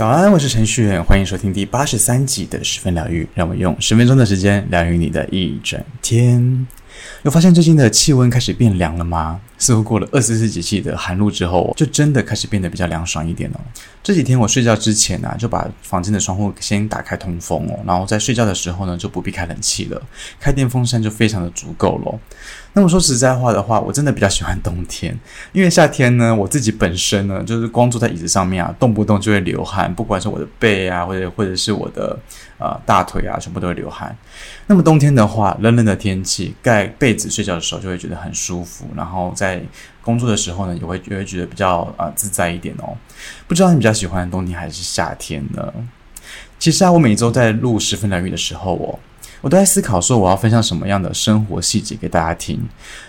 早安，我是程序员，欢迎收听第八十三集的十分疗愈。让我用十分钟的时间疗愈你的一整天。有发现最近的气温开始变凉了吗？似乎过了二十四节气的寒露之后，就真的开始变得比较凉爽一点哦。这几天我睡觉之前呢、就把房间的窗户先打开通风哦，然后在睡觉的时候呢，就不必开冷气了，开电风扇就非常的足够喽。那么说实在话的话，我真的比较喜欢冬天，因为夏天呢，我自己本身呢，就是光坐在椅子上面啊，动不动就会流汗，不管是我的背啊，或者或者是我的呃大腿啊，全部都会流汗。那么冬天的话，冷冷的天气，盖被子睡觉的时候就会觉得很舒服，然后在工作的时候呢，也会也会觉得比较啊、自在一点哦。不知道你比较喜欢冬天还是夏天呢？其实啊，我每周在录十分疗愈的时候哦，我都在思考说我要分享什么样的生活细节给大家听。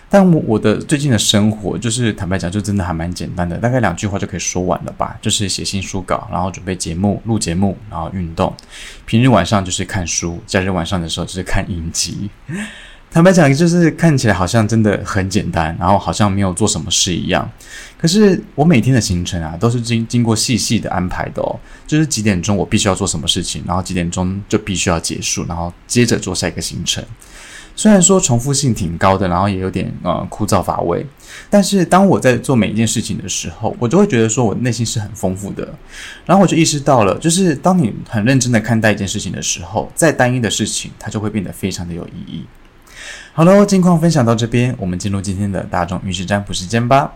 但我我的最近的生活，就是坦白讲，就真的还蛮简单的，大概两句话就可以说完了吧。就是写新书稿，然后准备节目、录节目，然后运动。平日晚上就是看书，假日晚上的时候就是看影集。坦白讲，就是看起来好像真的很简单，然后好像没有做什么事一样。可是我每天的行程啊，都是经经过细细的安排的哦。就是几点钟我必须要做什么事情，然后几点钟就必须要结束，然后接着做下一个行程。虽然说重复性挺高的，然后也有点呃枯燥乏味，但是当我在做每一件事情的时候，我就会觉得说我内心是很丰富的。然后我就意识到了，就是当你很认真的看待一件事情的时候，再单一的事情，它就会变得非常的有意义。好喽，近况分享到这边，我们进入今天的大众运势占卜时间吧。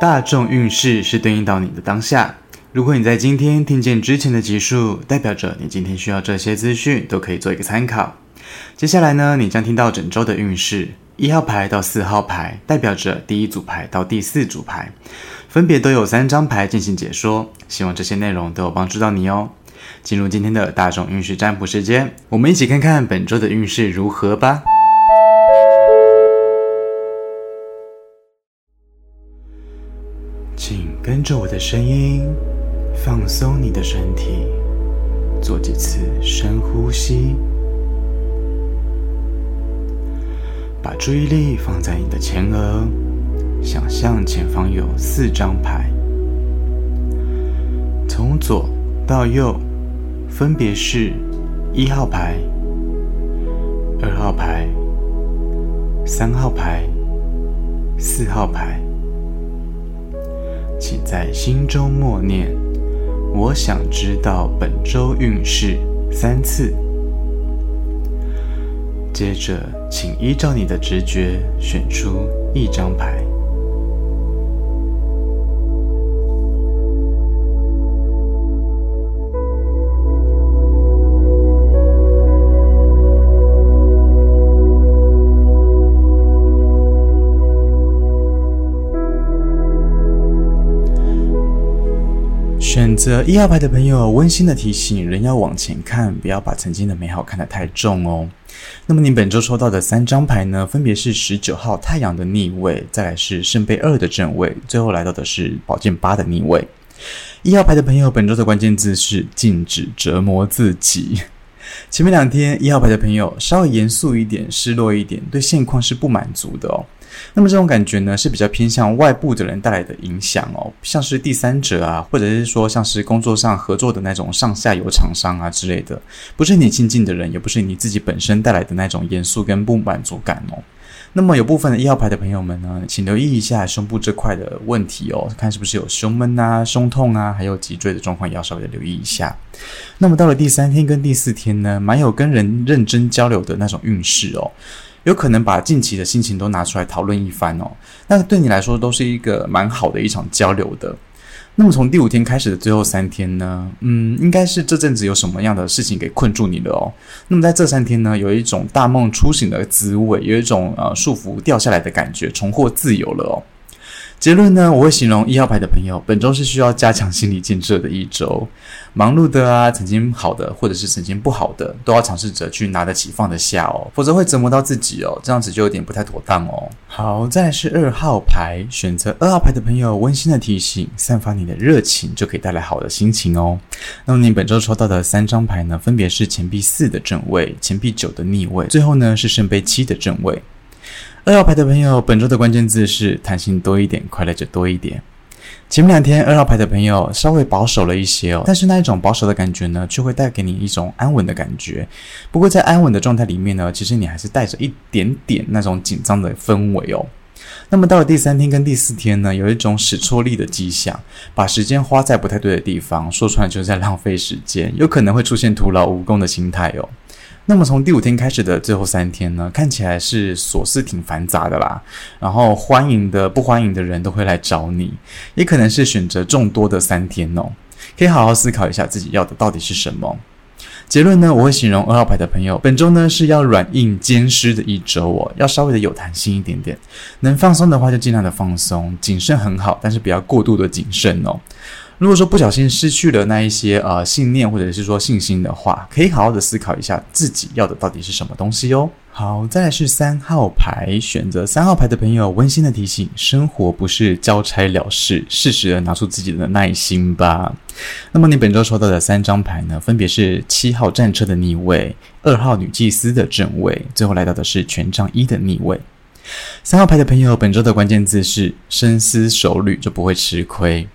大众运势是对应到你的当下。如果你在今天听见之前的集数，代表着你今天需要这些资讯，都可以做一个参考。接下来呢，你将听到整周的运势，一号牌到四号牌，代表着第一组牌到第四组牌，分别都有三张牌进行解说。希望这些内容都有帮助到你哦。进入今天的大众运势占卜时间，我们一起看看本周的运势如何吧。请跟着我的声音，放松你的身体，做几次深呼吸，把注意力放在你的前额，想象前方有四张牌，从左到右。分别是一号牌、二号牌、三号牌、四号牌，请在心中默念“我想知道本周运势”三次。接着，请依照你的直觉选出一张牌。选择一号牌的朋友，温馨的提醒：人要往前看，不要把曾经的美好看得太重哦。那么，您本周抽到的三张牌呢？分别是十九号太阳的逆位，再来是圣杯二的正位，最后来到的是宝剑八的逆位。一号牌的朋友，本周的关键字是禁止折磨自己。前面两天，一号牌的朋友稍微严肃一点，失落一点，对现况是不满足的哦。那么这种感觉呢，是比较偏向外部的人带来的影响哦，像是第三者啊，或者是说像是工作上合作的那种上下游厂商啊之类的，不是你亲近的人，也不是你自己本身带来的那种严肃跟不满足感哦。那么有部分的一号牌的朋友们呢，请留意一下胸部这块的问题哦，看是不是有胸闷啊、胸痛啊，还有脊椎的状况，也要稍微的留意一下。那么到了第三天跟第四天呢，蛮有跟人认真交流的那种运势哦。有可能把近期的心情都拿出来讨论一番哦，那对你来说都是一个蛮好的一场交流的。那么从第五天开始的最后三天呢，嗯，应该是这阵子有什么样的事情给困住你了哦。那么在这三天呢，有一种大梦初醒的滋味，有一种呃束缚掉下来的感觉，重获自由了哦。结论呢，我会形容一号牌的朋友，本周是需要加强心理建设的一周。忙碌的啊，曾经好的或者是曾经不好的，都要尝试着去拿得起放得下哦，否则会折磨到自己哦，这样子就有点不太妥当哦。好，再来是二号牌，选择二号牌的朋友，温馨的提醒，散发你的热情，就可以带来好的心情哦。那么你本周抽到的三张牌呢，分别是钱币四的正位，钱币九的逆位，最后呢是圣杯七的正位。二号牌的朋友，本周的关键字是弹性多一点，快乐就多一点。前面两天二号牌的朋友稍微保守了一些哦，但是那一种保守的感觉呢，却会带给你一种安稳的感觉。不过在安稳的状态里面呢，其实你还是带着一点点那种紧张的氛围哦。那么到了第三天跟第四天呢，有一种使错力的迹象，把时间花在不太对的地方，说穿了就是在浪费时间，有可能会出现徒劳无功的心态哦。那么从第五天开始的最后三天呢，看起来是琐事挺繁杂的啦。然后欢迎的、不欢迎的人都会来找你，也可能是选择众多的三天哦。可以好好思考一下自己要的到底是什么。结论呢，我会形容二号牌的朋友，本周呢是要软硬兼施的一周哦，要稍微的有弹性一点点。能放松的话就尽量的放松，谨慎很好，但是不要过度的谨慎哦。如果说不小心失去了那一些呃信念或者是说信心的话，可以好好的思考一下自己要的到底是什么东西哟。好，再来是三号牌，选择三号牌的朋友，温馨的提醒：生活不是交差了事，适时的拿出自己的耐心吧。那么你本周抽到的三张牌呢，分别是七号战车的逆位、二号女祭司的正位，最后来到的是权杖一的逆位。三号牌的朋友，本周的关键字是深思熟虑，就不会吃亏。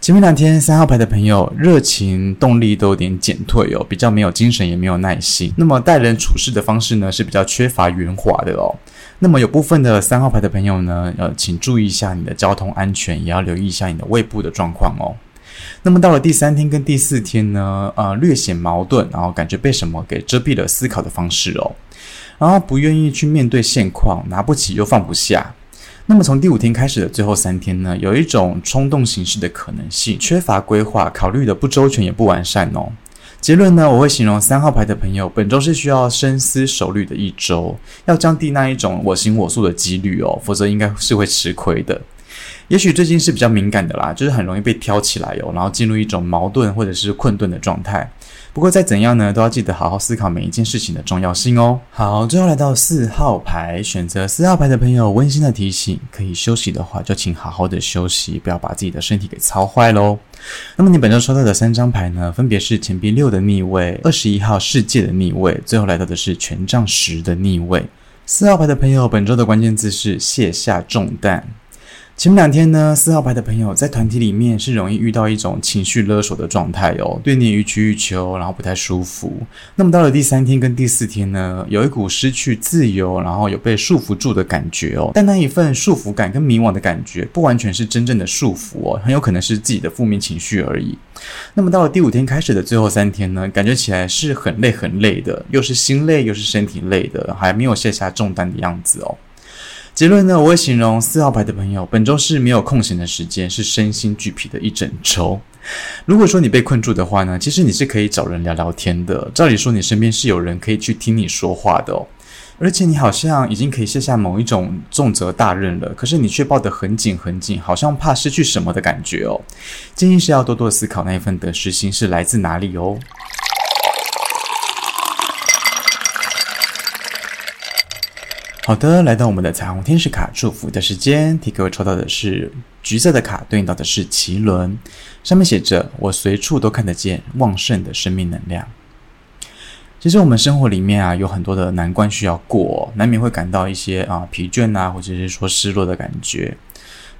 前面两天，三号牌的朋友热情动力都有点减退哦，比较没有精神，也没有耐心。那么待人处事的方式呢，是比较缺乏圆滑的哦。那么有部分的三号牌的朋友呢，呃，请注意一下你的交通安全，也要留意一下你的胃部的状况哦。那么到了第三天跟第四天呢，呃，略显矛盾，然后感觉被什么给遮蔽了思考的方式哦，然后不愿意去面对现况，拿不起又放不下。那么从第五天开始的最后三天呢，有一种冲动行事的可能性，缺乏规划，考虑的不周全也不完善哦。结论呢，我会形容三号牌的朋友，本周是需要深思熟虑的一周，要降低那一种我行我素的几率哦，否则应该是会吃亏的。也许最近是比较敏感的啦，就是很容易被挑起来哦，然后进入一种矛盾或者是困顿的状态。不过再怎样呢，都要记得好好思考每一件事情的重要性哦。好，最后来到四号牌，选择四号牌的朋友，温馨的提醒：可以休息的话，就请好好的休息，不要把自己的身体给操坏喽。那么你本周抽到的三张牌呢，分别是钱币六的逆位、二十一号世界的逆位，最后来到的是权杖十的逆位。四号牌的朋友，本周的关键字是卸下重担。前面两天呢，四号牌的朋友在团体里面是容易遇到一种情绪勒索的状态哦，对你予取予求，然后不太舒服。那么到了第三天跟第四天呢，有一股失去自由，然后有被束缚住的感觉哦。但那一份束缚感跟迷惘的感觉，不完全是真正的束缚哦，很有可能是自己的负面情绪而已。那么到了第五天开始的最后三天呢，感觉起来是很累很累的，又是心累又是身体累的，还没有卸下重担的样子哦。结论呢，我会形容四号牌的朋友，本周是没有空闲的时间，是身心俱疲的一整周。如果说你被困住的话呢，其实你是可以找人聊聊天的。照理说，你身边是有人可以去听你说话的哦。而且你好像已经可以卸下某一种重责大任了，可是你却抱得很紧很紧，好像怕失去什么的感觉哦。建议是要多多思考那一份得失心是来自哪里哦。好的，来到我们的彩虹天使卡祝福的时间，替各位抽到的是橘色的卡，对应到的是脐轮，上面写着“我随处都看得见旺盛的生命能量”。其实我们生活里面啊，有很多的难关需要过，难免会感到一些啊疲倦啊，或者是说失落的感觉。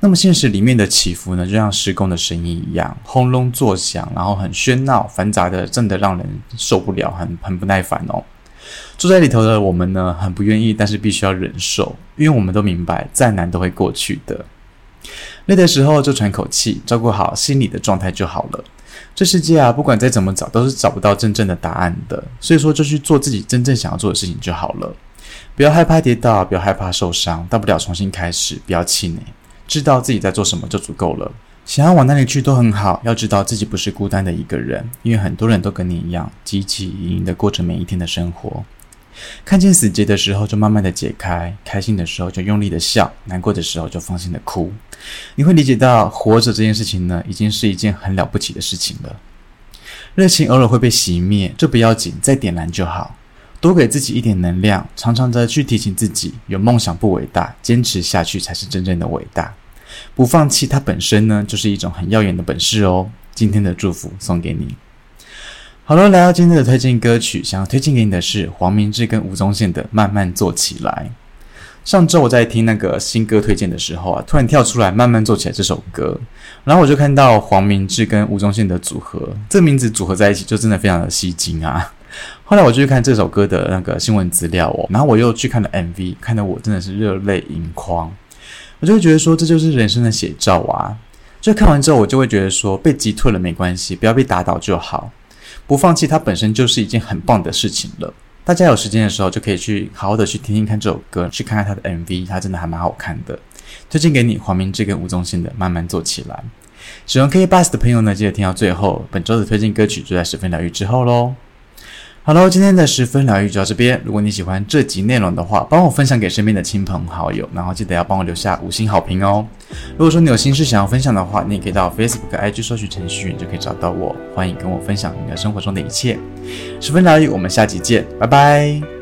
那么现实里面的起伏呢，就像施工的声音一样，轰隆作响，然后很喧闹、繁杂的，真的让人受不了，很很不耐烦哦。住在里头的我们呢，很不愿意，但是必须要忍受，因为我们都明白，再难都会过去的。累的时候就喘口气，照顾好心理的状态就好了。这世界啊，不管再怎么找，都是找不到真正的答案的。所以说，就去做自己真正想要做的事情就好了。不要害怕跌倒，不要害怕受伤，大不了重新开始，不要气馁，知道自己在做什么就足够了。想要往哪里去都很好，要知道自己不是孤单的一个人，因为很多人都跟你一样，汲汲营营的过着每一天的生活。看见死结的时候，就慢慢的解开；开心的时候就用力的笑，难过的时候就放心的哭。你会理解到，活着这件事情呢，已经是一件很了不起的事情了。热情偶尔会被熄灭，这不要紧，再点燃就好。多给自己一点能量，常常的去提醒自己，有梦想不伟大，坚持下去才是真正的伟大。不放弃，它本身呢，就是一种很耀眼的本事哦。今天的祝福送给你。好了，来到今天的推荐歌曲，想要推荐给你的是黄明志跟吴宗宪的《慢慢做起来》。上周我在听那个新歌推荐的时候啊，突然跳出来慢慢做起来这首歌，然后我就看到黄明志跟吴宗宪的组合，这名字组合在一起就真的非常的吸睛啊。后来我就去看这首歌的那个新闻资料哦，然后我又去看了 MV，看得我真的是热泪盈眶。我就会觉得说，这就是人生的写照啊。就看完之后，我就会觉得说，被击退了没关系，不要被打倒就好，不放弃它本身就是一件很棒的事情了。大家有时间的时候就可以去好好的去听听看这首歌，去看看它的 MV，它真的还蛮好看的。推荐给你黄明志跟吴宗宪的《慢慢做起来》。喜欢 K Bus 的朋友呢，记得听到最后。本周的推荐歌曲就在十分疗愈之后喽。好喽，今天的十分疗愈就到这边。如果你喜欢这集内容的话，帮我分享给身边的亲朋好友，然后记得要帮我留下五星好评哦。如果说你有心事想要分享的话，你也可以到 Facebook、IG 搜寻程序员就可以找到我。欢迎跟我分享你的生活中的一切。十分疗愈，我们下集见，拜拜。